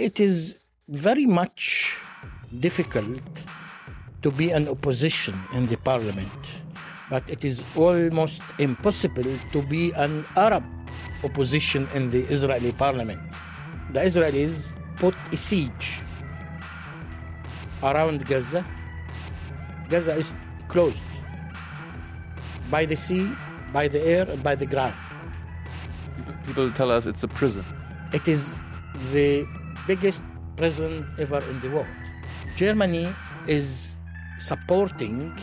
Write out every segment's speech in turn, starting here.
it is very much difficult to be an opposition in the parliament, but it is almost impossible to be an Arab opposition in the Israeli parliament. The Israelis put a siege around Gaza. Gaza is closed by the sea, by the air, and by the ground. People, people tell us it's a prison. It is the biggest prison ever in the world. Germany is supporting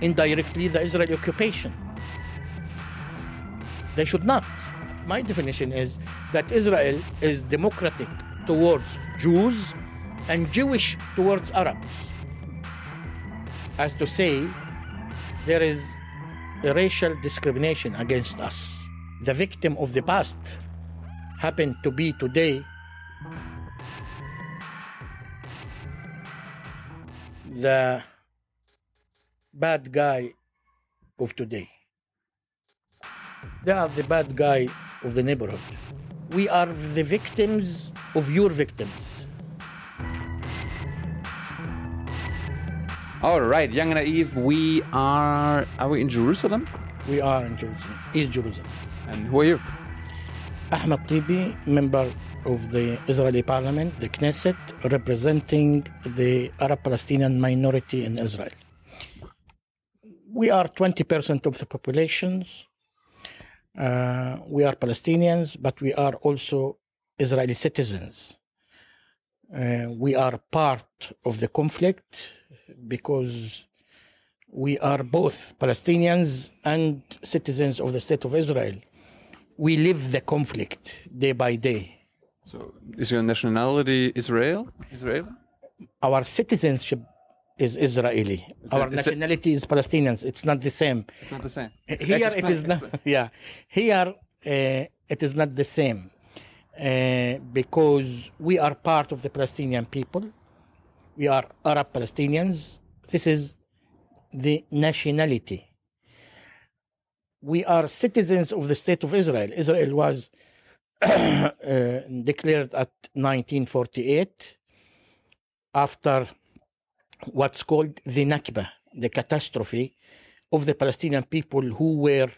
indirectly the Israeli occupation. They should not. My definition is that Israel is democratic towards Jews and Jewish towards Arabs. As to say, there is a racial discrimination against us. The victim of the past happened to be today the bad guy of today. They are the bad guy of the neighborhood. We are the victims of your victims. All right, young and naive. We are. Are we in Jerusalem? We are in Jerusalem, East Jerusalem. And who are you? Ahmad Tibi, member of the Israeli parliament, the Knesset, representing the Arab Palestinian minority in Israel. We are 20% of the populations. Uh, we are Palestinians, but we are also Israeli citizens. Uh, we are part of the conflict because we are both Palestinians and citizens of the state of Israel. We live the conflict day by day. So, is your nationality Israel? Israel? Our citizenship is Israeli. Our it- is nationality is Palestinians. It's not the same. It's not the same. Here it is Explain, not. Yeah, here uh, it is not the same uh, because we are part of the Palestinian people. We are Arab Palestinians. This is the nationality. We are citizens of the state of Israel. Israel was uh, declared at 1948 after what's called the Nakba, the catastrophe of the Palestinian people who were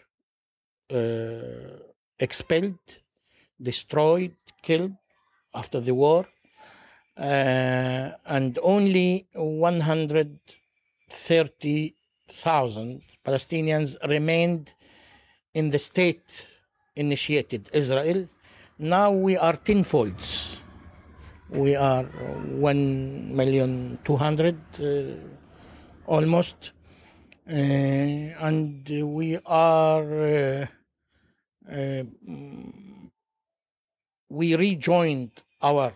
uh, expelled, destroyed, killed after the war, uh, and only 130,000 Palestinians remained in the state initiated Israel. Now we are tenfolds. We are 1 million 200 uh, almost. Uh, and we are uh, uh, we rejoined our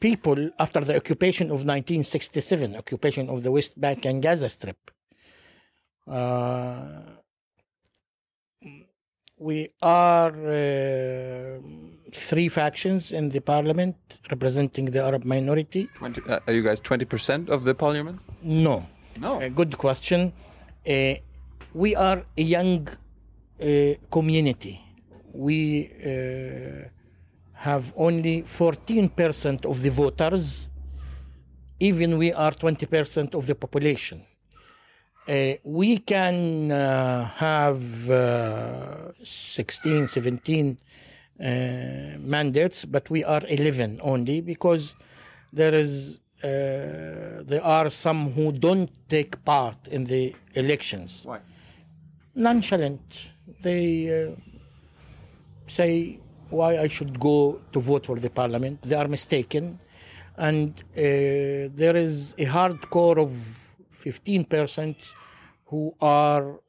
people after the occupation of 1967 occupation of the west bank and gaza strip uh, we are uh, three factions in the parliament representing the arab minority 20, uh, are you guys 20% of the parliament? no No. a good question. Uh, we are a young uh, community. We uh, have only 14% of the voters, even we are 20% of the population. Uh, we can uh, have uh, 16, 17 uh, mandates, but we are 11 only because there is uh, there are some who don't take part in the elections. Why? Nonchalant. They uh, say why I should go to vote for the parliament. They are mistaken, and uh, there is a hardcore of 15% who are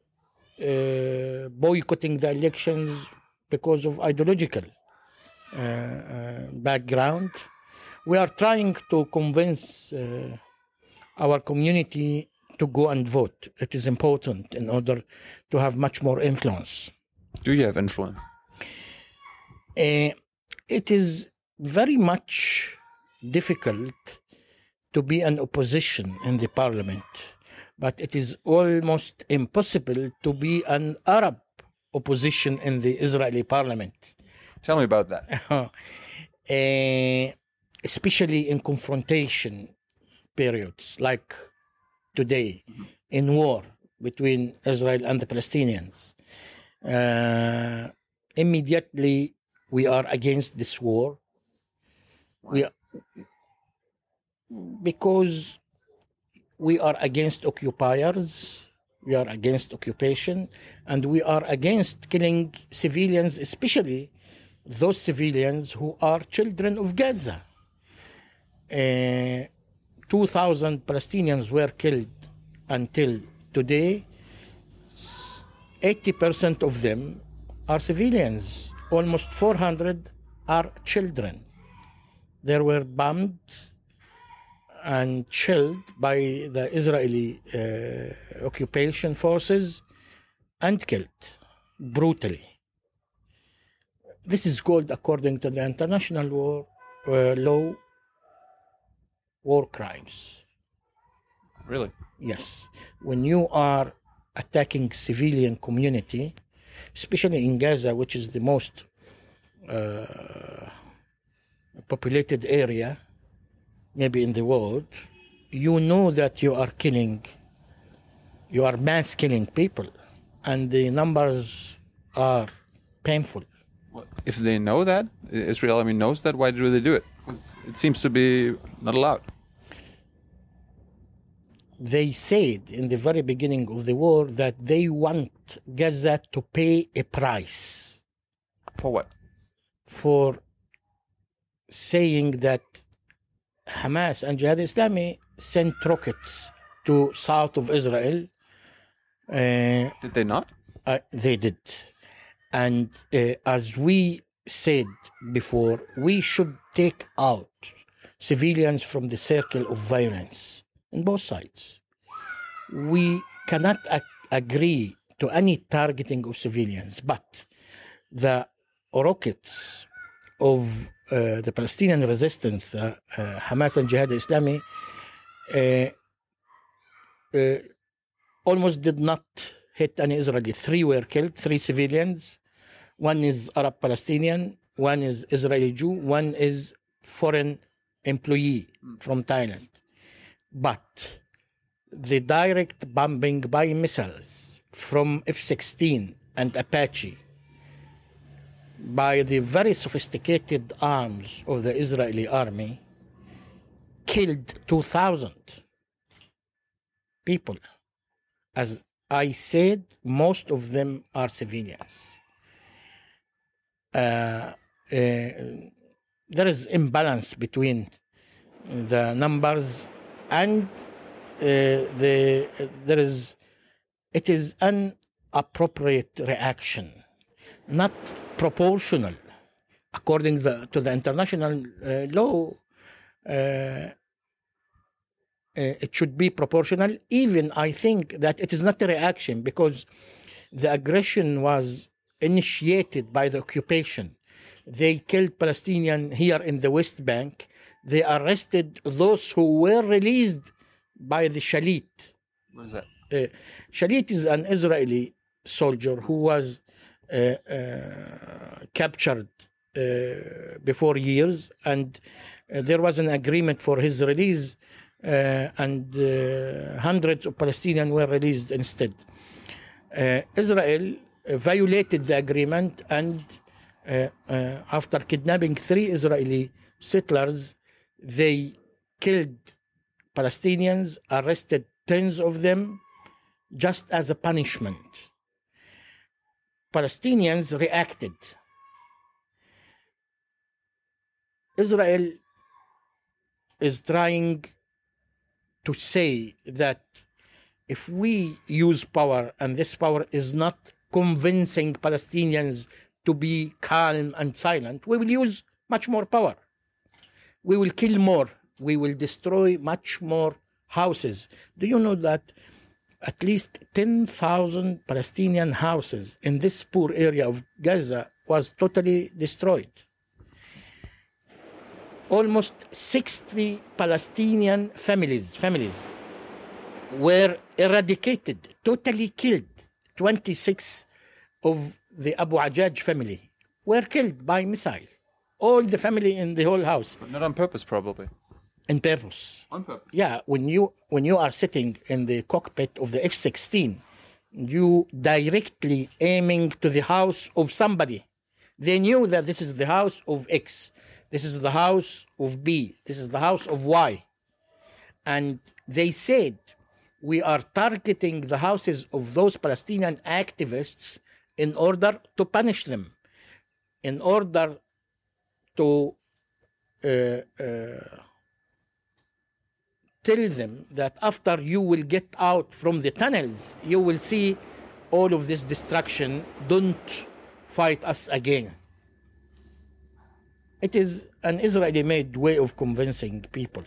uh, boycotting the elections because of ideological uh, uh, background. We are trying to convince uh, our community to go and vote. It is important in order to have much more influence. Do you have influence? Uh, it is very much difficult to be an opposition in the parliament, but it is almost impossible to be an Arab opposition in the Israeli parliament Tell me about that. uh, especially in confrontation periods like today in war between Israel and the Palestinians. Uh, immediately, we are against this war. We because we are against occupiers, we are against occupation, and we are against killing civilians, especially those civilians who are children of Gaza. Uh, 2,000 Palestinians were killed until today. 80% of them are civilians. Almost 400 are children. They were bombed and killed by the Israeli uh, occupation forces and killed brutally. This is called, according to the international war, uh, law, war crimes. Really? Yes. When you are attacking civilian community, especially in Gaza, which is the most uh, populated area, maybe in the world, you know that you are killing, you are mass killing people, and the numbers are painful. If they know that, Israel, I mean, knows that, why do they do it? It seems to be not allowed. They said in the very beginning of the war that they want Gaza to pay a price For what? for saying that Hamas and Jihad Islami sent rockets to south of Israel. Uh, Did they not? uh, they did. And uh, as we said before, we should take out civilians from the circle of violence in both sides. We cannot ag- agree to any targeting of civilians, but the rockets of uh, the Palestinian resistance, uh, uh, Hamas and Jihad Islami, uh, uh, almost did not hit any Israeli. Three were killed, three civilians. One is Arab Palestinian, one is Israeli Jew, one is foreign employee from Thailand. But the direct bombing by missiles from F 16 and Apache by the very sophisticated arms of the Israeli army killed 2,000 people. As I said, most of them are civilians. Uh, uh, there is imbalance between the numbers and uh, the there is it is an appropriate reaction, not proportional. According the, to the international uh, law, uh, uh, it should be proportional. Even I think that it is not a reaction because the aggression was initiated by the occupation. They killed Palestinian here in the West Bank. They arrested those who were released by the Shalit. What is that? Uh, Shalit is an Israeli soldier who was captured uh, before years, and uh, there was an agreement for his release, uh, and uh, hundreds of Palestinians were released instead. Uh, Israel uh, violated the agreement, and uh, uh, after kidnapping three Israeli settlers, they killed Palestinians, arrested tens of them, just as a punishment. Palestinians reacted. Israel is trying to say that if we use power and this power is not convincing Palestinians to be calm and silent, we will use much more power. We will kill more. We will destroy much more houses. Do you know that at least 10,000 Palestinian houses in this poor area of Gaza was totally destroyed? Almost 60 Palestinian families, families were eradicated, totally killed. 26 of the Abu Ajaj family were killed by missile. All the family in the whole house But not on purpose, probably. In purpose. On purpose. Yeah, when you when you are sitting in the cockpit of the F-16, you directly aiming to the house of somebody. They knew that this is the house of X, this is the house of B, this is the house of Y, and they said we are targeting the houses of those Palestinian activists in order to punish them, in order to uh, uh, tell them that after you will get out from the tunnels, you will see all of this destruction. Don't fight us again. It is an Israeli made way of convincing people.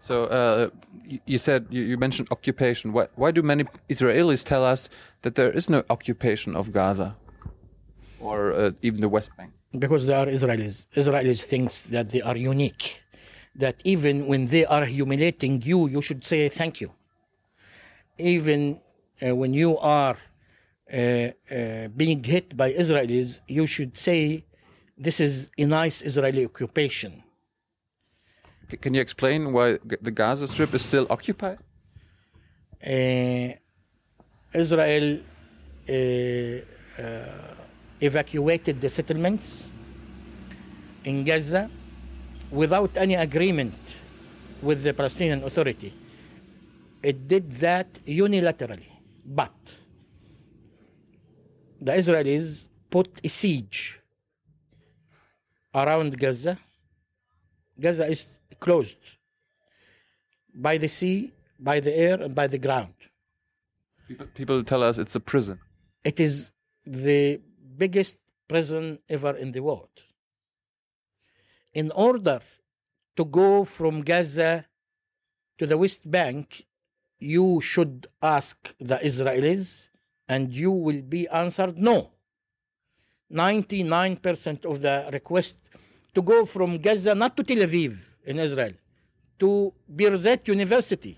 So uh, you, you said you, you mentioned occupation. Why, why do many Israelis tell us that there is no occupation of Gaza or uh, even the West Bank? because they are Israelis. Israelis think that they are unique. That even when they are humiliating you, you should say thank you. Even uh, when you are uh, uh, being hit by Israelis, you should say this is a nice Israeli occupation. Can you explain why the Gaza Strip is still occupied? Uh, Israel uh, uh, evacuated the settlements in Gaza without any agreement with the Palestinian Authority. It did that unilaterally, but the Israelis put a siege around Gaza. Gaza is closed by the sea, by the air, and by the ground. People, people tell us it's a prison. It is the biggest prison ever in the world. In order to go from Gaza to the West Bank, you should ask the Israelis, and you will be answered no. 99% of the request to go from Gaza, not to Tel Aviv in Israel, to Birzeit University.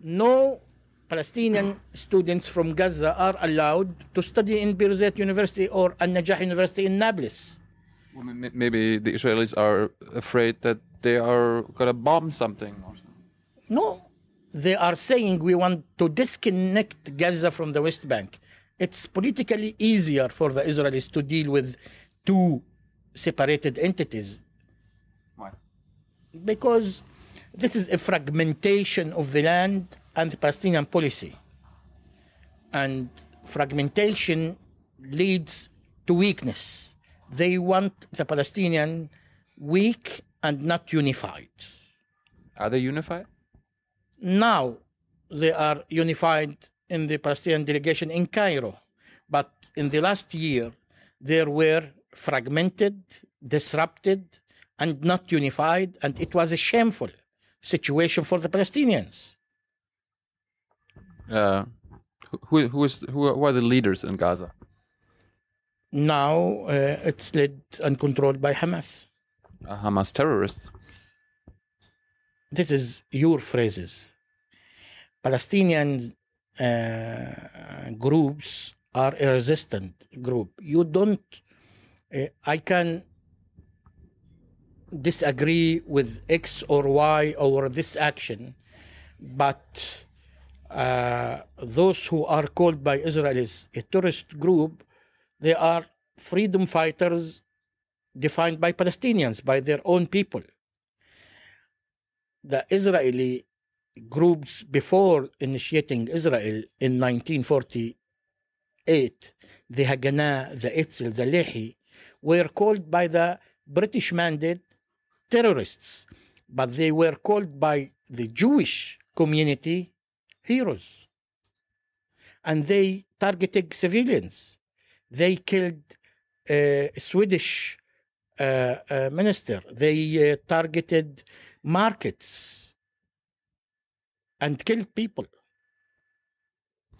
No Palestinian students from Gaza are allowed to study in Birzeit University or Al Najah University in Nablus. Well, m- m- Maybe the Israelis are afraid that they are gonna bomb something. Something. No, they are saying we want to disconnect Gaza from the West Bank. It's politically easier for the Israelis to deal with two separated entities Why? because this is a fragmentation of the land and the Palestinian policy. And fragmentation leads to weakness. They want the Palestinian weak and not unified. Are they unified? Now they are unified in the Palestinian delegation in Cairo. But in the last year, they were fragmented, disrupted, and not unified, and it was a shameful situation for the Palestinians. Uh, who, who, is, who, who are the leaders in Gaza? Now uh, it's led and controlled by Hamas. Uh, Hamas terrorists. This is your phrases. Palestinian uh, groups are a resistant group. You don't. Uh, I can disagree with X or Y or this action, but uh, those who are called by Israelis a terrorist group, they are freedom fighters defined by Palestinians, by their own people. The Israeli groups before initiating Israel in 1948, the Haganah, the Etzel, the Lehi, were called by the British mandate terrorists, but they were called by the Jewish community heroes. And they targeted civilians. They killed a Swedish uh, uh, minister. They uh, targeted markets and killed people.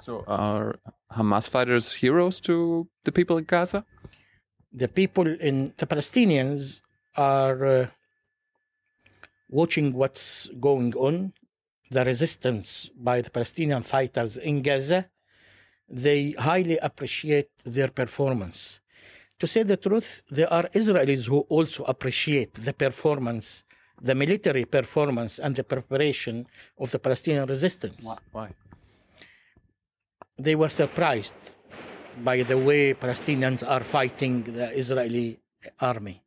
So are Hamas fighters heroes to the people in Gaza? The people in the Palestinians are uh, watching what's going on, the resistance by the Palestinian fighters in Gaza. They highly appreciate their performance. To say the truth, there are Israelis who also appreciate the performance, the military performance, and the preparation of the Palestinian resistance. Why? They were surprised by the way Palestinians are fighting the Israeli army.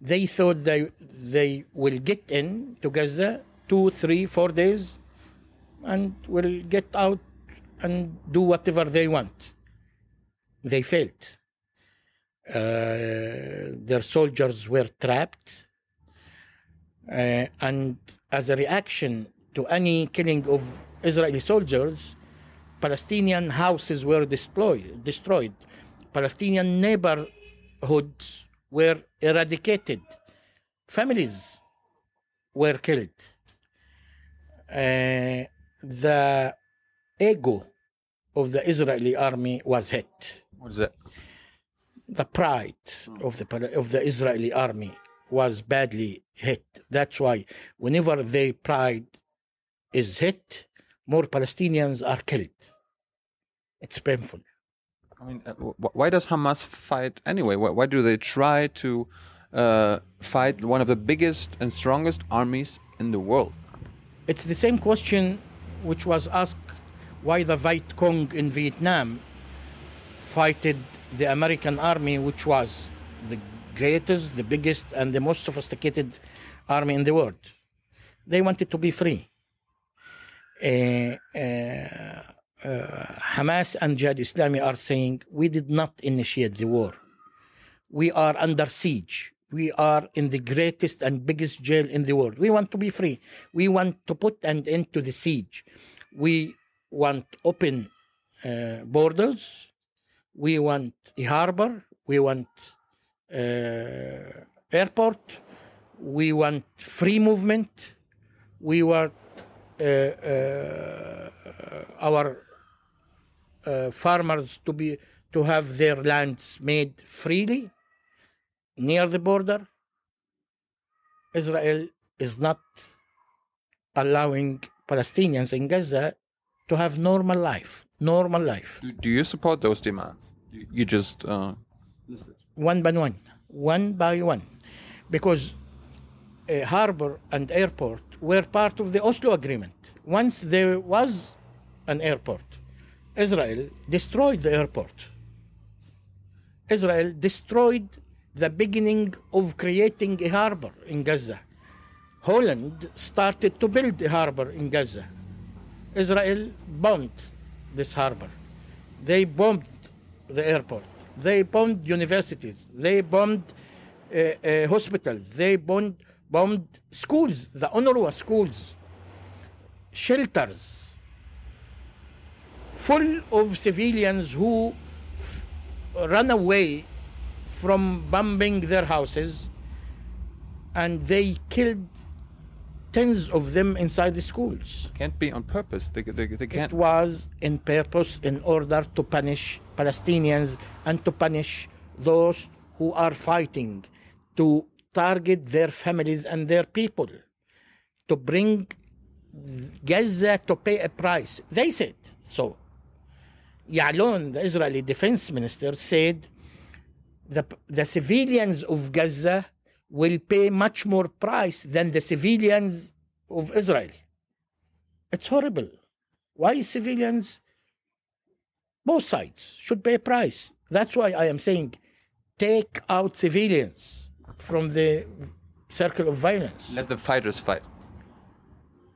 They thought they they will get in to Gaza two, three, four days, and will get out and do whatever they want. They failed. Uh, their soldiers were trapped, uh, and as a reaction to any killing of Israeli soldiers, Palestinian houses were destroyed. destroyed. Palestinian neighborhoods were eradicated. Families were killed. Uh, the ego of the Israeli army was hit. What is that? The pride of the of the Israeli army was badly hit. That's why whenever their pride is hit, more Palestinians are killed. It's painful. I mean, uh, why does Hamas fight anyway? Why, why do they try to uh, fight one of the biggest and strongest armies in the world? It's the same question which was asked why the Viet Cong in Vietnam fighted the American army, which was the greatest, the biggest, and the most sophisticated army in the world. They wanted to be free. Uh, uh, uh, Hamas and Jihad Islami are saying we did not initiate the war. We are under siege. We are in the greatest and biggest jail in the world. We want to be free. We want to put an end to the siege. We want open uh, borders. We want a harbor. We want uh, airport. We want free movement. We want uh, uh, our uh, farmers to be to have their lands made freely near the border. Israel is not allowing Palestinians in Gaza to have normal life. Normal life. Do, do you support those demands? You, you just uh, one by one, one by one, because a harbor and airport were part of the Oslo Agreement. Once there was an airport, Israel destroyed the airport. Israel destroyed the beginning of creating a harbor in Gaza. Holland started to build a harbor in Gaza. Israel bombed this harbor. They bombed the airport. They bombed universities. They bombed uh, uh, hospitals. They bombed, bombed schools, the UNRWA schools, shelters, full of civilians who f- run away from bombing their houses and they killed tens of them inside the schools. can't be on purpose. They, they, they can't. It was in purpose in order to punish Palestinians and to punish those who are fighting, to target their families and their people, to bring Gaza to pay a price. They said so. Ya'alon, the Israeli defense minister, said the, the civilians of Gaza will pay much more price than the civilians of Israel. It's horrible. Why civilians? Both sides should pay a price. That's why I am saying take out civilians from the circle of violence. Let the fighters fight.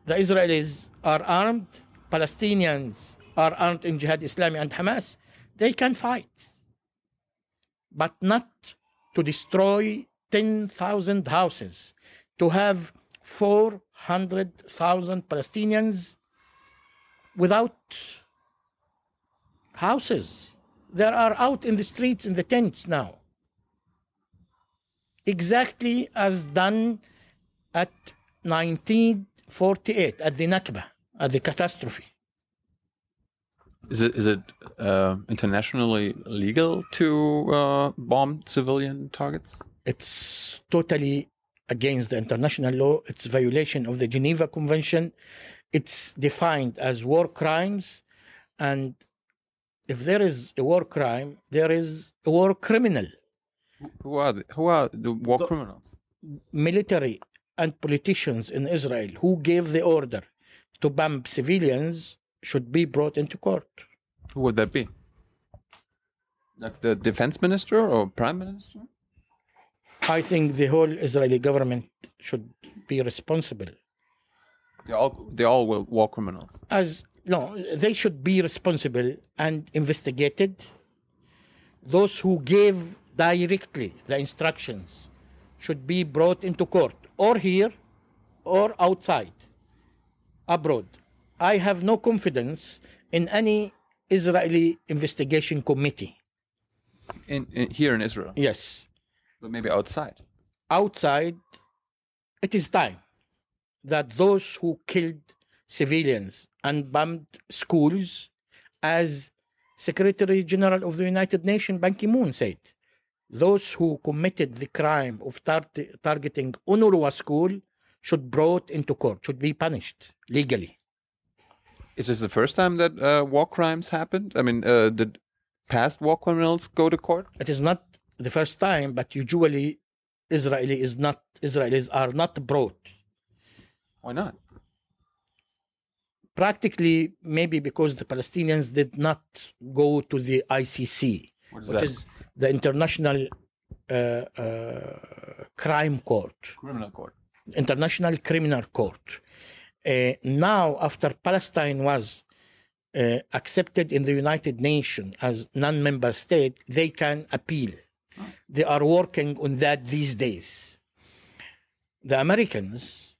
The Israelis are armed, Palestinians are armed in Jihad Islami and Hamas. They can fight, but not to destroy 10,000 houses, to have 400,000 Palestinians without houses. They are out in the streets in the tents now. Exactly as done at 1948 at the Nakba, at the catastrophe. Is it is it uh, internationally legal to uh, bomb civilian targets? It's totally against the international law. It's violation of the Geneva Convention. It's defined as war crimes. And if there is a war crime, there is a war criminal. Who are the, who are the war criminals? military and politicians in Israel who gave the order to bomb civilians should be brought into court. Who would that be? Like the defense minister or prime minister? I think the whole Israeli government should be responsible. They all they all were war criminals. As no, they should be responsible and investigated. Those who gave directly the instructions should be brought into court, or here, or outside, abroad. I have no confidence in any Israeli investigation committee. In, in here in Israel, Yes, but maybe outside. outside, it is time that those who killed civilians and bombed schools, as Secretary General of the United Nations Ban Ki moon said, those who committed the crime of tar- targeting UNRWA school should be brought into court, should be punished legally. Is this the first time that uh, war crimes happened? I mean, uh, did past war criminals go to court? It is not the first time, but usually Israeli is not Israelis are not brought. Why not? Practically, maybe because the Palestinians did not go to the ICC, is which that? is the International uh, uh, Crime Court, Criminal court. International Criminal Court. Uh, now, after Palestine was uh, accepted in the United Nations as non-member state, they can appeal. They are working on that these days. The Americans,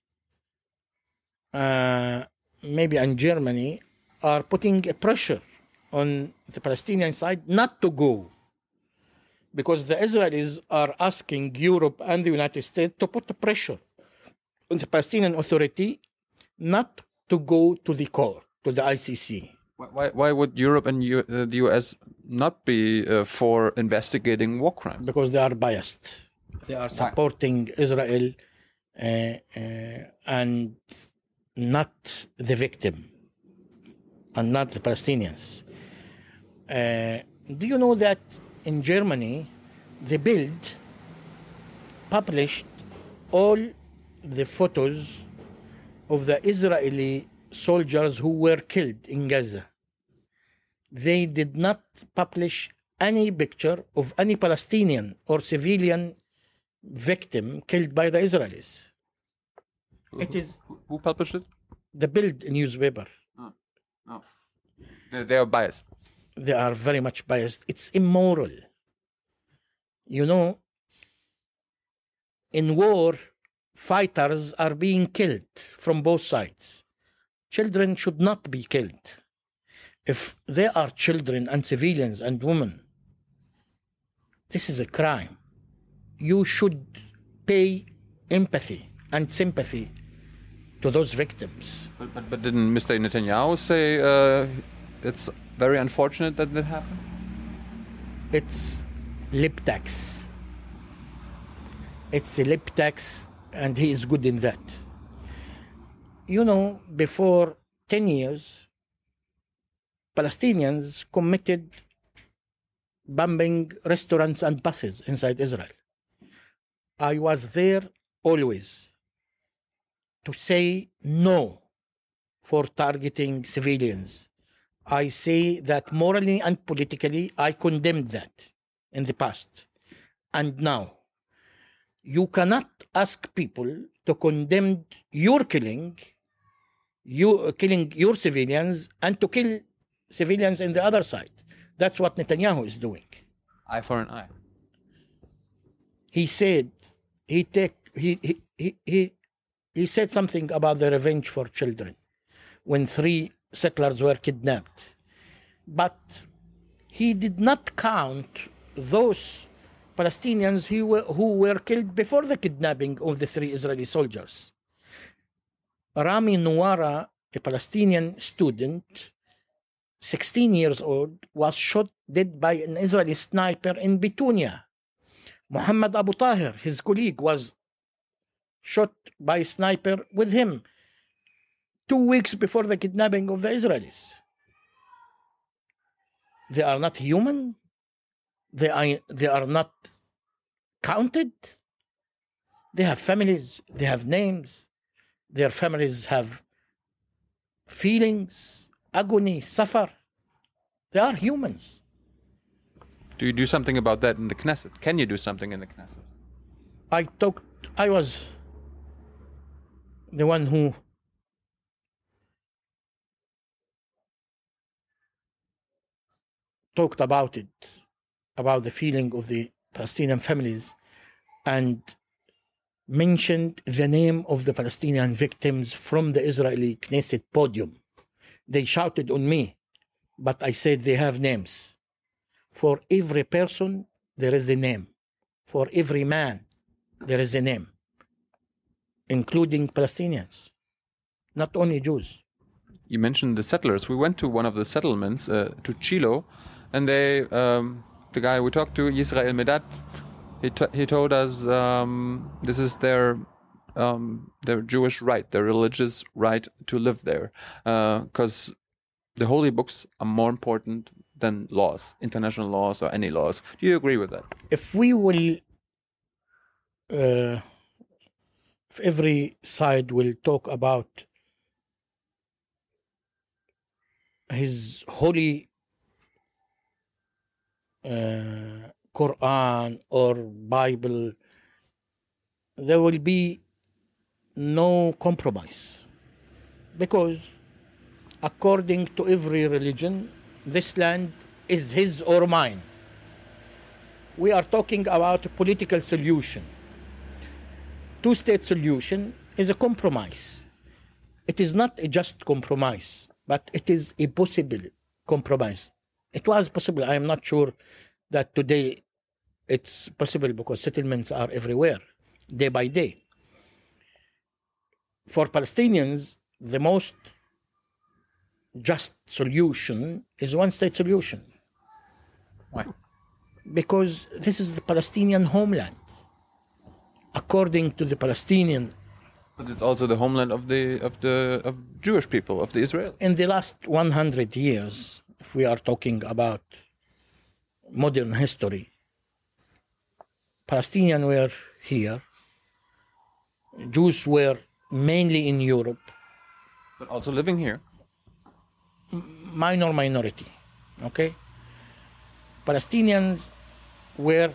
uh, maybe in Germany, are putting a pressure on the Palestinian side not to go because the Israelis are asking Europe and the United States to put pressure on the Palestinian Authority not to go to the court, to the ICC. Why, why, why would Europe and U, uh, the US not be uh, for investigating war crimes? because they are biased. They are supporting Israel uh, uh, and not the victim and not the Palestinians. Uh, do you know that in Germany, the Bild published all the photos of the Israeli soldiers who were killed in Gaza? They did not publish any picture of any Palestinian or civilian victim killed by the Israelis. It is Who, who published it? the Bild newspaper. Oh, oh. They, they are biased. They are very much biased. It's immoral. You know, in war, fighters are being killed from both sides. Children should not be killed. If they are children and civilians and women, this is a crime. You should pay empathy and sympathy to those victims. But, but, but didn't Mr. Netanyahu say uh, it's very unfortunate that that happened? It's lip tax. It's a lip tax, and he is good in that. You know, before 10 years, Palestinians committed bombing restaurants and buses inside Israel. I was there always to say no for targeting civilians. I say that morally and politically, I condemned that in the past. And now, you cannot ask people to condemn your killing, you killing your civilians, and to kill civilians in the other side. That's what Netanyahu is doing. Eye for an eye. He said he take he he he he, he said something about the revenge for children when three settlers were kidnapped. But he did not count those Palestinians who were, who were killed before the kidnapping of the three Israeli soldiers. Rami Nuara, a Palestinian student, 16 years old, was shot dead by an Israeli sniper in Bitunia. Muhammad Abu Tahir, his colleague, was shot by a sniper with him two weeks before the kidnapping of the Israelis. They are not human. They are, they are not counted. They have families, they have names, their families have feelings, agony, suffer. They are humans. Do you do something about that in the Knesset? Can you do something in the Knesset? I talked, I was the one who talked about it, about the feeling of the Palestinian families, and mentioned the name of the Palestinian victims from the Israeli Knesset podium. They shouted on me, but I said they have names. For every person, there is a name. For every man, there is a name, including Palestinians, not only Jews. You mentioned the settlers. We went to one of the settlements, uh, to Shiloh, and they, um, the guy we talked to, Yisrael Medad, he, he told us um, this is their um, their Jewish right, their religious right to live there, because uh, the holy books are more important than laws, international laws or any laws. Do you agree with that? If we will, uh, if every side will talk about his holy uh, Quran or Bible, there will be no compromise. Because according to every religion, this land is his or mine. We are talking about a political solution. Two state solution is a compromise. It is not a just compromise, but it is a possible compromise. It was possible. I am not sure that today it's possible because settlements are everywhere, day by day. For Palestinians, the most just solution is one state solution. Why? Because this is the Palestinian homeland. According to the Palestinian but it's also the homeland of the of the of Jewish people of the Israel. In the last 100 years, if we are talking about modern history, Palestinians were here. Jews were mainly in Europe. But also living here. Minor minority. Okay? Palestinians were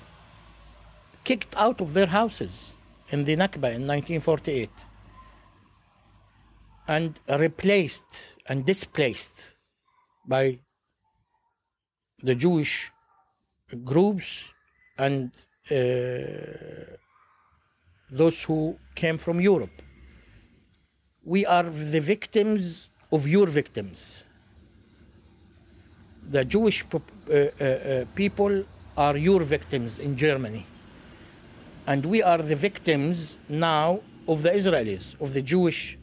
kicked out of their houses in the Nakba in 1948 and replaced and displaced by the Jewish groups and uh, those who came from Europe. We are the victims of your victims. The Jewish uh, uh, people are your victims in Germany. And we are the victims now of the Israelis, of the Jewish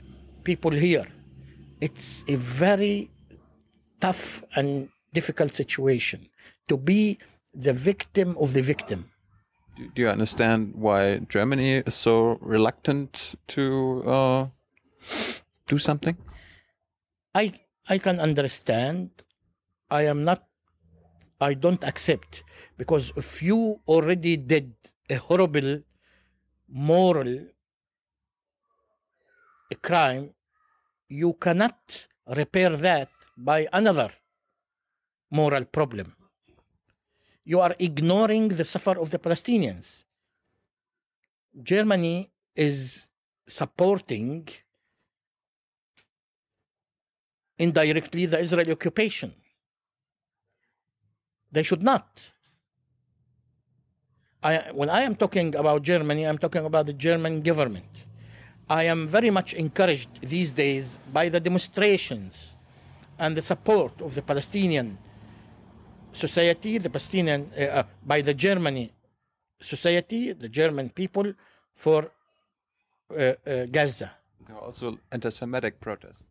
people here. It's a very tough and difficult situation to be the victim of the victim do you understand why Germany is so reluctant to uh, do something? I I can understand. I am not. I don't accept because if you already did a horrible moral a crime, you cannot repair that by another moral problem you are ignoring the suffer of the Palestinians. Germany is supporting indirectly the Israeli occupation. They should not. I, when I am talking about Germany, I'm talking about the German government. I am very much encouraged these days by the demonstrations and the support of the Palestinian society, the Palestinian, uh, uh, by the Germany society, the German people for uh, uh, Gaza. There are also anti-Semitic protests.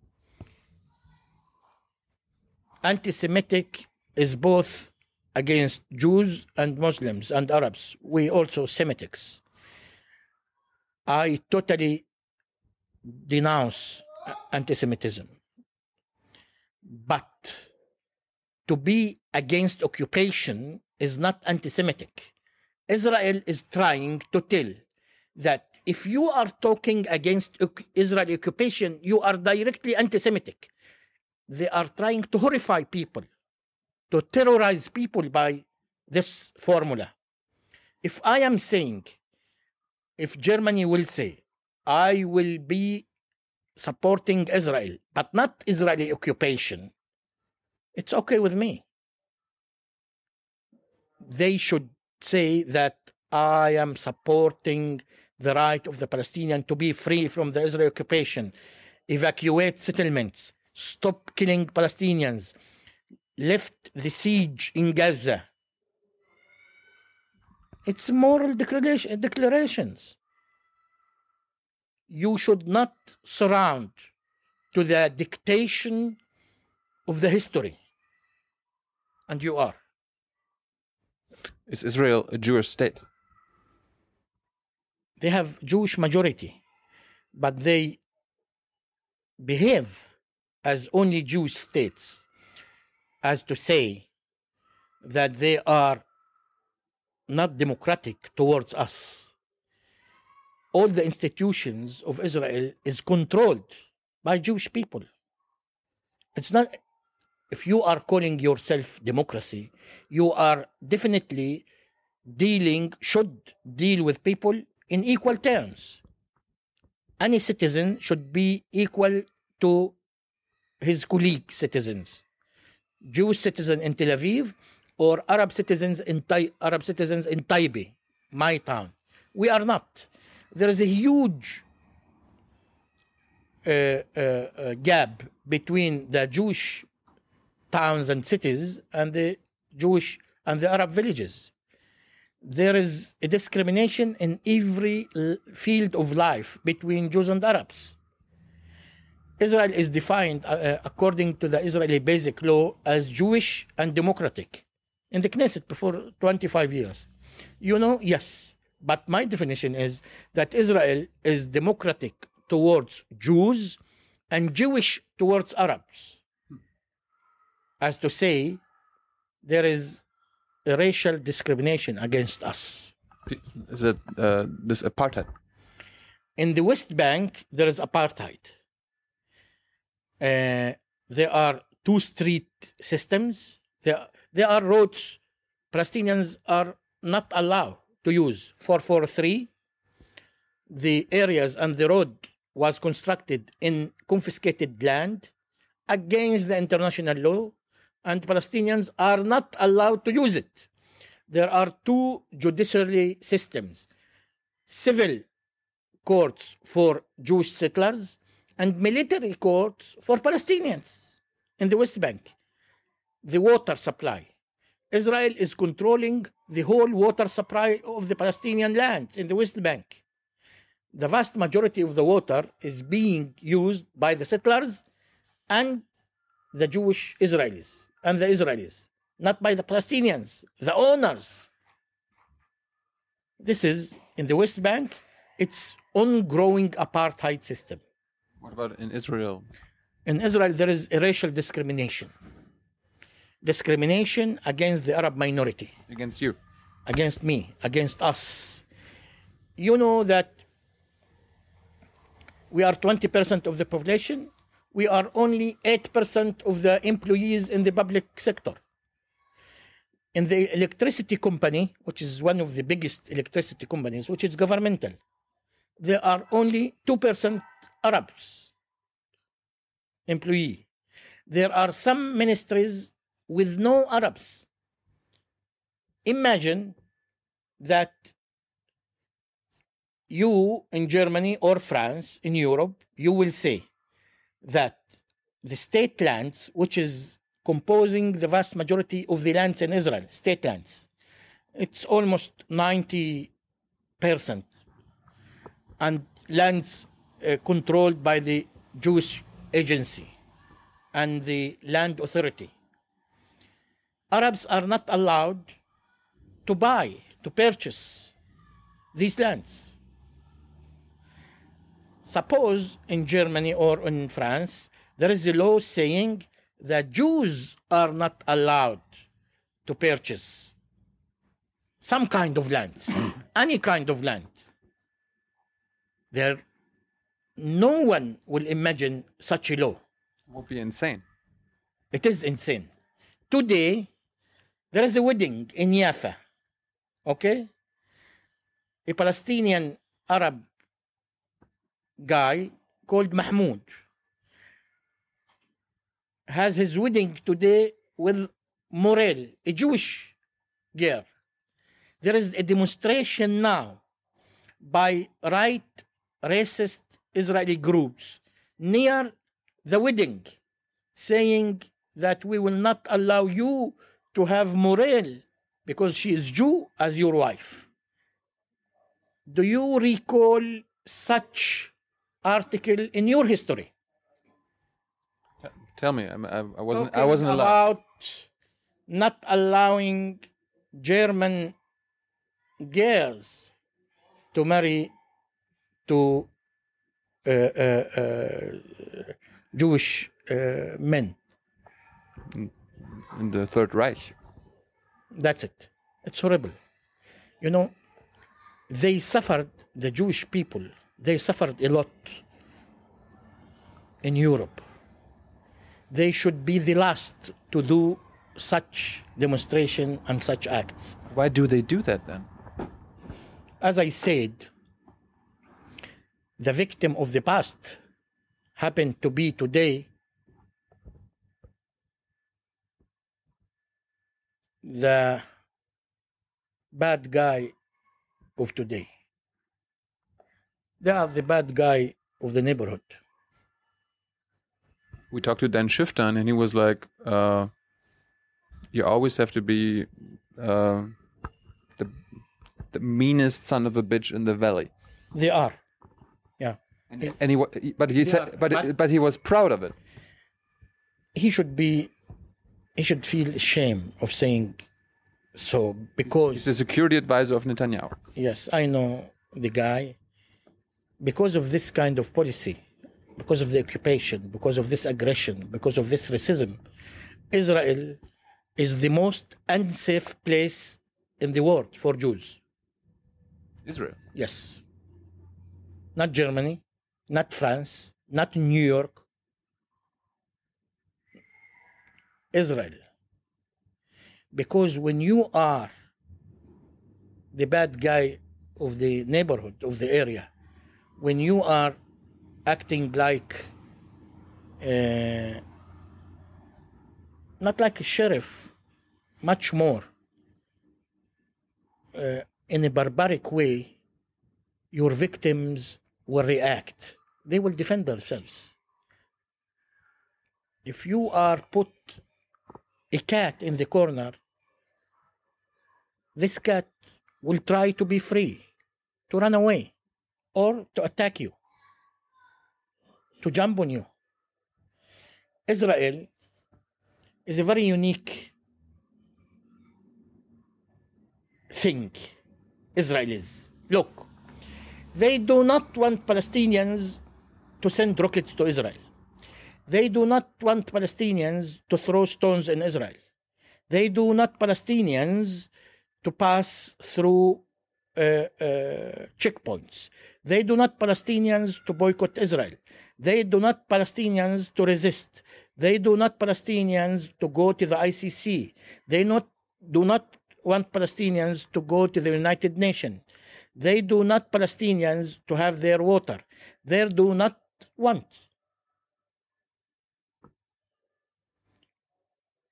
Anti-Semitic is both against Jews and Muslims and Arabs. We also Semitics. I totally denounce anti-Semitism, but to be against occupation is not anti Semitic. Israel is trying to tell that if you are talking against Israeli occupation, you are directly anti Semitic. They are trying to horrify people, to terrorize people by this formula. If I am saying, if Germany will say, I will be supporting Israel, but not Israeli occupation, it's okay with me. They should say that I am supporting the right of the Palestinian to be free from the Israeli occupation, evacuate settlements, stop killing Palestinians, lift the siege in Gaza. It's moral declaration, declarations. You should not surround to the dictation of the history. And you are. Is Israel a Jewish state? They have Jewish majority, but they behave as only Jewish states, as to say that they are not democratic towards us. All the institutions of Israel is controlled by Jewish people. It's not if you are calling yourself democracy, you are definitely dealing should deal with people in equal terms. Any citizen should be equal to his colleague citizens. Jewish citizen in Tel Aviv or Arab citizens in Tai- Arab citizens in Taibe, my town. We are not. There is a huge uh, uh, uh, gap between the Jewish towns and cities and the Jewish and the Arab villages. There is a discrimination in every field of life between Jews and Arabs. Israel is defined uh, uh, according to the Israeli basic law as Jewish and democratic in the Knesset before 25 years. You know, yes, but my definition is that Israel is democratic towards Jews and Jewish towards Arabs. As to say, there is a racial discrimination against us. Is it uh, this apartheid? In the West Bank, there is apartheid. Uh, there are two street systems. There, there are roads Palestinians are not allowed to use. 443, the areas and the road was constructed in confiscated land against the international law, and Palestinians are not allowed to use it. There are two judiciary systems civil courts for Jewish settlers and military courts for Palestinians in the West Bank. The water supply. Israel is controlling the whole water supply of the Palestinian land in the West Bank. The vast majority of the water is being used by the settlers and the Jewish Israelis and the Israelis, not by the Palestinians, the owners. This is in the West Bank, it's ongoing apartheid system. What about in Israel? In Israel, there is a racial discrimination. Discrimination against the Arab minority, Against you? against me, against us. You know that we are 20% of the population, we are only 8% of the employees in the public sector. In the electricity company, which is one of the biggest electricity companies, which is governmental, there are only 2% Arabs employee. There are some ministries with no Arabs. Imagine that you in Germany or France, in Europe, you will say that the state lands, which is composing the vast majority of the lands in Israel, state lands, it's almost 90%, and lands uh, controlled by the Jewish agency and the land authority. Arabs are not allowed to buy, to purchase these lands. Suppose in Germany or in France, there is a law saying that Jews are not allowed to purchase some kind of land, any kind of land, there, no one will imagine such a law. It would be insane. It is insane. Today, there is a wedding in Yafa. Okay? A Palestinian Arab guy called Mahmoud has his wedding today with Morel, a Jewish girl. There is a demonstration now by right racist Israeli groups near the wedding saying that we will not allow you to have Morel because she is Jew as your wife. Do you recall such article in your history? Tell me, I, I wasn't. I wasn't allowed. about not allowing German girls to marry to Jewish uh, men. in the Third Reich. That's it. It's horrible. You know, they suffered, the Jewish people, they suffered a lot in Europe. They should be the last to do such demonstration and such acts. Why do they do that then? As I said, the victim of the past happened to be today the bad guy of today. They are the bad guy of the neighborhood. We talked to Dan Schueftan, and he was like, uh, "You always have to be uh, the the meanest son of a bitch in the valley." They are. And, and he, but he said, are- but but- but he was proud of it. He should be, he should feel shame of saying so because He's the security advisor of Netanyahu. Yes, I know the guy. Because of this kind of policy, because of the occupation, because of this aggression, because of this racism, Israel is the most unsafe place in the world for Jews. Israel. Yes. Not Germany, not France, not New York. Israel. Because when you are the bad guy of the neighborhood, of the area, when you are acting like uh, not like a sheriff, much more uh, in a barbaric way, your victims will react. They will defend themselves. If you are put a cat in the corner, this cat will try to be free, to run away, or to attack you, to jump on you. Israel is a very unique thing. Israelis. Look, they do not want Palestinians to send rockets to Israel. They do not want Palestinians to throw stones in Israel. They do not Palestinians to pass through uh, uh, checkpoints. They do not Palestinians to boycott Israel. They do not Palestinians to resist. They do not Palestinians to go to the ICC. They not, do not want Palestinians to go to the United Nations. They do not Palestinians to have their water. They do not want.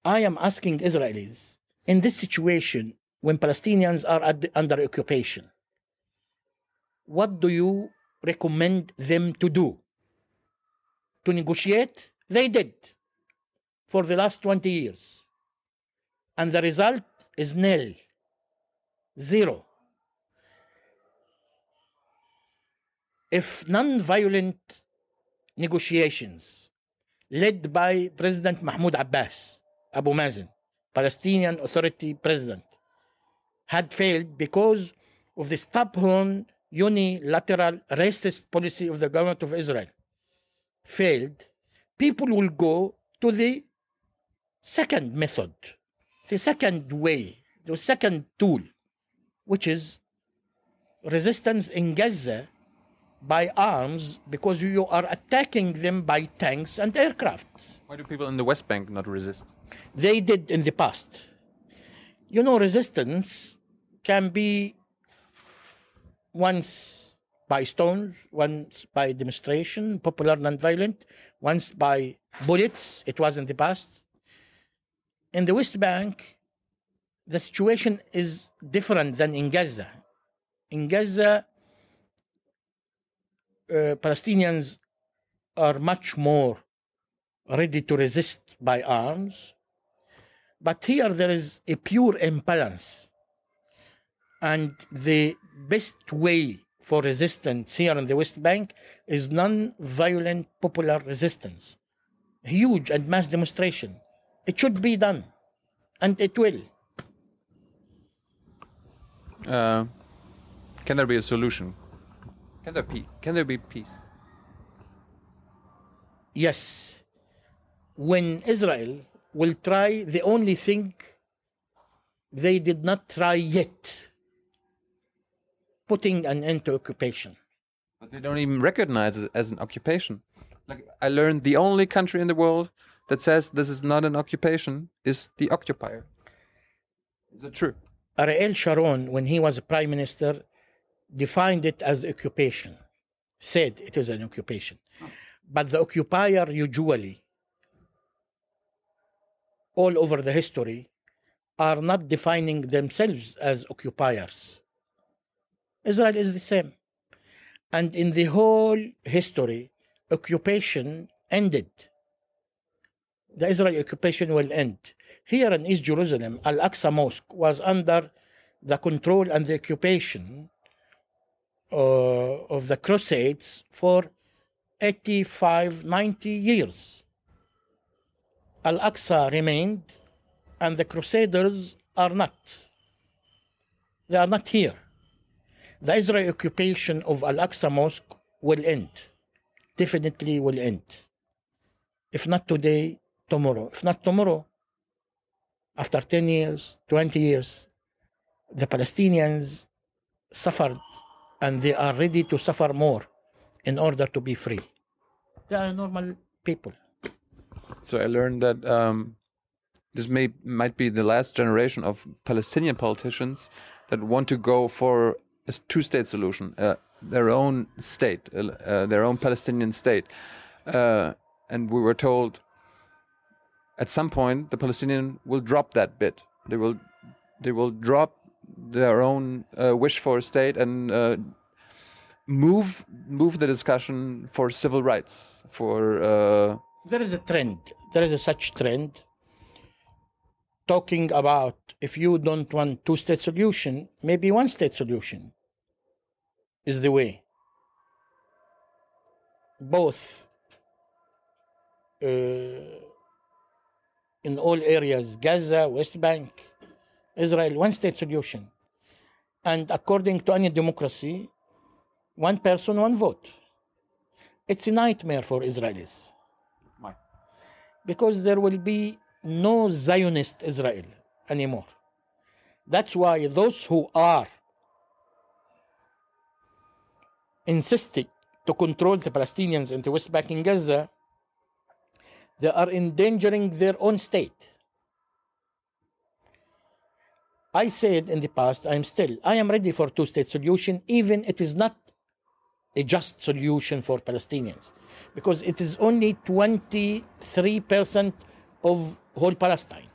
I am asking Israelis in this situation when Palestinians are under occupation, what do you recommend them to do? To negotiate? They did for the last 20 years. And the result is nil, zero. If non violent negotiations led by President Mahmoud Abbas, Abu Mazen, Palestinian Authority president, had failed because of the stubborn, unilateral, racist policy of the government of Israel, failed, people will go to the second method, the second way, the second tool, which is resistance in Gaza by arms because you are attacking them by tanks and aircrafts. Why do people in the West Bank not resist? They did in the past. You know, resistance can be once by stones, once by demonstration, popular non-violent, once by bullets. It was in the past. In the West Bank, the situation is different than in Gaza. In Gaza, uh, Palestinians are much more ready to resist by arms. But here there is a pure imbalance. And the best way for resistance here in the West Bank is non violent popular resistance. Huge and mass demonstration. It should be done. And it will. Uh, can there be a solution? Can there be? Can there be peace? Yes. When Israel will try the only thing they did not try yet putting an end to occupation. But they don't even recognize it as an occupation. Like I learned, the only country in the world that says this is not an occupation is the occupier. Is that true? Ariel Sharon, when he was prime minister, defined it as occupation, said it is an occupation. Oh. But the occupier usually, all over the history, are not defining themselves as occupiers. Israel is the same. And in the whole history, occupation ended. The Israeli occupation will end. Here in East Jerusalem, Al Aqsa Mosque was under the control and the occupation uh, of the Crusades for 85, 90 years. Al Aqsa remained, and the Crusaders are not. They are not here. The Israeli occupation of Al Aqsa Mosque will end. Definitely will end. If not today, tomorrow. If not tomorrow, after 10 years, 20 years, the Palestinians suffered and they are ready to suffer more in order to be free. They are normal people. So I learned that um, this may might be the last generation of Palestinian politicians that want to go for a two-state solution, uh, their own state, uh, uh, their own Palestinian state. Uh, and we were told at some point the Palestinian will drop that bit. They will they will drop their own uh, wish for a state and uh, move move the discussion for civil rights for uh, There is a trend. There is a such trend talking about if you don't want two state solution, maybe one state solution is the way. Both uh, in all areas, Gaza, West Bank, Israel, one state solution. And according to any democracy, one person, one vote. It's a nightmare for Israelis Why? because there will be no Zionist Israel anymore. That's why those who are insisting to control the Palestinians in the West Bank and Gaza, they are endangering their own state. I said in the past, I am still, I am ready for two-state solution, even it is not a just solution for Palestinians, because it is only 23% of whole Palestine.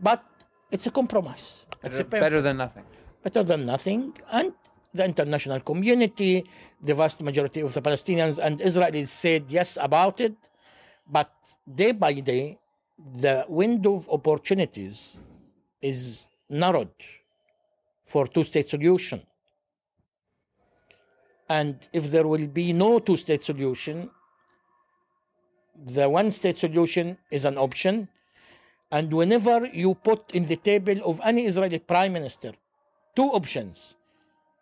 But it's a compromise. It's a better, better than nothing. better than nothing. And the international community, the vast majority of the Palestinians and Israelis said yes about it. But day by day, the window of opportunities is narrowed for two-state solution. And if there will be no two-state solution, the one-state solution is an option. And whenever you put in the table of any Israeli prime minister two options,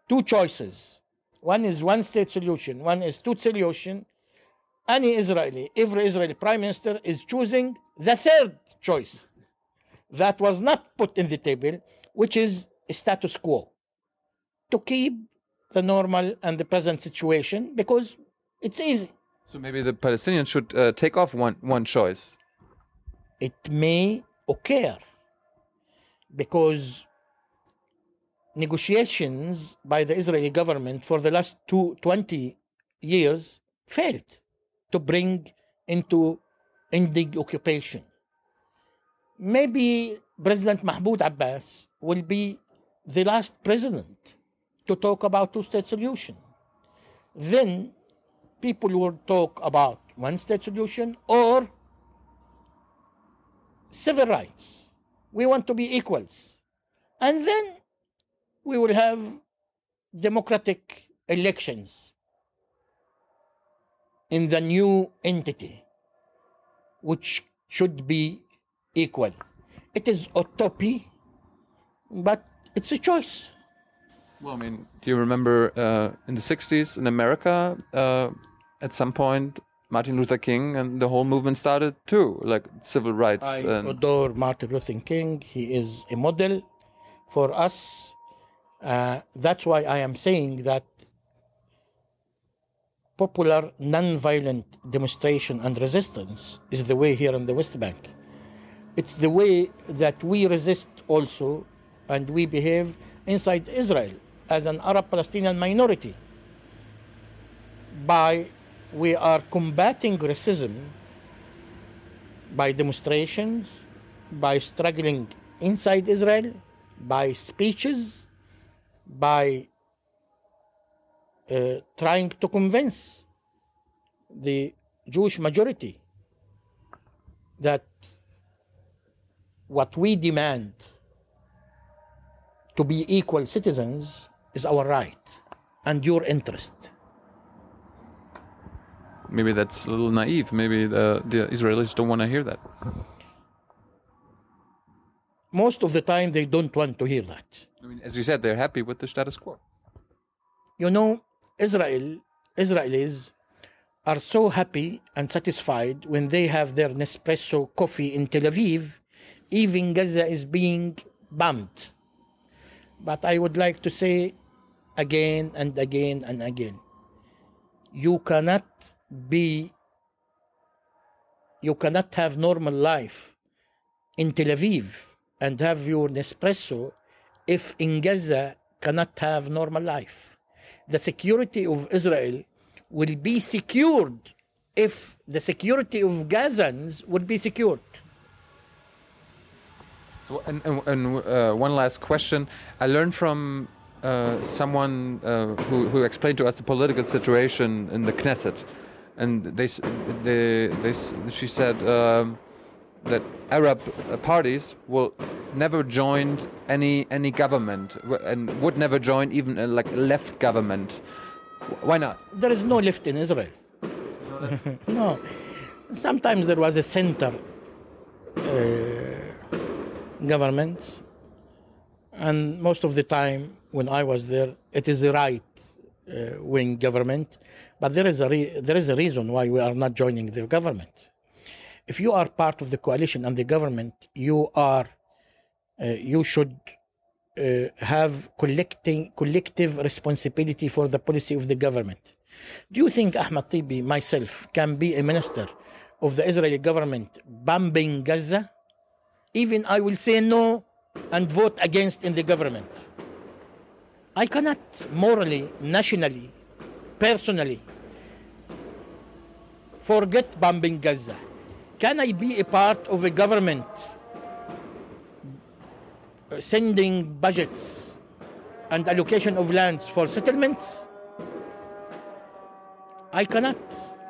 two choices, one is one-state solution, one is two-state solution, any Israeli, every Israeli prime minister is choosing the third choice that was not put in the table, which is a status quo. to keep the normal and the present situation because it's easy. So maybe the Palestinians should uh, take off one one choice. It may occur because negotiations by the Israeli government for the last two, 20 years failed to bring into ending occupation. Maybe President Mahmoud Abbas will be the last president to talk about two-state solution. Then people will talk about one-state solution or civil rights. We want to be equals. And then we will have democratic elections in the new entity, which should be equal. It is utopia, but it's a choice. Well, I mean, do you remember uh, in the 60s in America, uh, at some point, Martin Luther King and the whole movement started too, like civil rights. I and adore Martin Luther King. He is a model for us. Uh, that's why I am saying that popular non-violent demonstration and resistance is the way here in the West Bank. It's the way that we resist also and we behave inside Israel as an Arab Palestinian minority. By we are combating racism by demonstrations, by struggling inside Israel, by speeches, by uh, trying to convince the Jewish majority that what we demand to be equal citizens is our right and your interest. maybe that's a little naive. Maybe the, the Israelis don't want to hear that. Most of the time, they don't want to hear that. I mean, as you said, they're happy with the status quo. You know, Israel, Israelis are so happy and satisfied when they have their Nespresso coffee in Tel Aviv, even Gaza is being bombed. But I would like to say again and again and again you cannot be, you cannot have normal life in Tel Aviv and have your Nespresso if in Gaza cannot have normal life. The security of Israel will be secured if the security of Gazans would be secured. So, and, and, uh, one last question. I learned from uh, someone uh, who, who explained to us the political situation in the Knesset, and they, they, they, she said um, that Arab parties will never join any any government and would never join even a, like a left government. Why not? There is no left in Israel. no. Sometimes there was a center uh, government, and most of the time when I was there, it is the right uh, wing government. But there is a re- there is a reason why we are not joining the government. If you are part of the coalition and the government, you are uh, you should uh, have collecting collective responsibility for the policy of the government. Do you think Ahmad Tibi, myself, can be a minister of the Israeli government bombing Gaza? Even I will say no and vote against in the government. I cannot morally, nationally, personally forget bombing Gaza. Can I be a part of a government uh, sending budgets and allocation of lands for settlements? I cannot.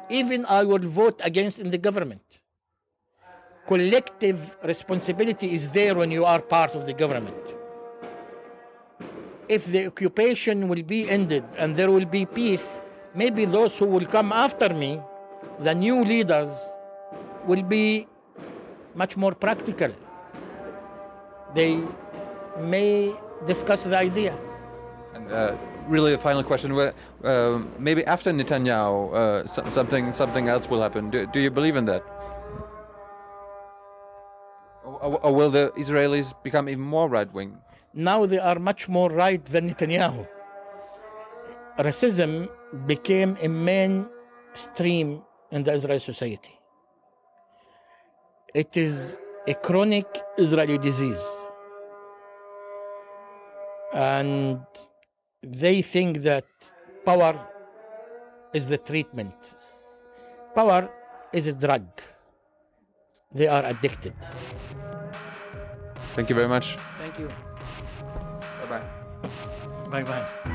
Even I will vote against in the government. Collective responsibility is there when you are part of the government. If the occupation will be ended and there will be peace, maybe those who will come after me, the new leaders, will be much more practical. They may discuss the idea. And uh, really, a final question: um maybe after Netanyahu, uh, something something else will happen. Do, do you believe in that? Or, or will the Israelis become even more right wing? Now they are much more right than Netanyahu. racism became a mainstream in the Israeli society. It is a chronic Israeli disease. And they think that power is the treatment. Power is a drug. They are addicted. Thank you very much. Thank you. Bye bye. Bye bye.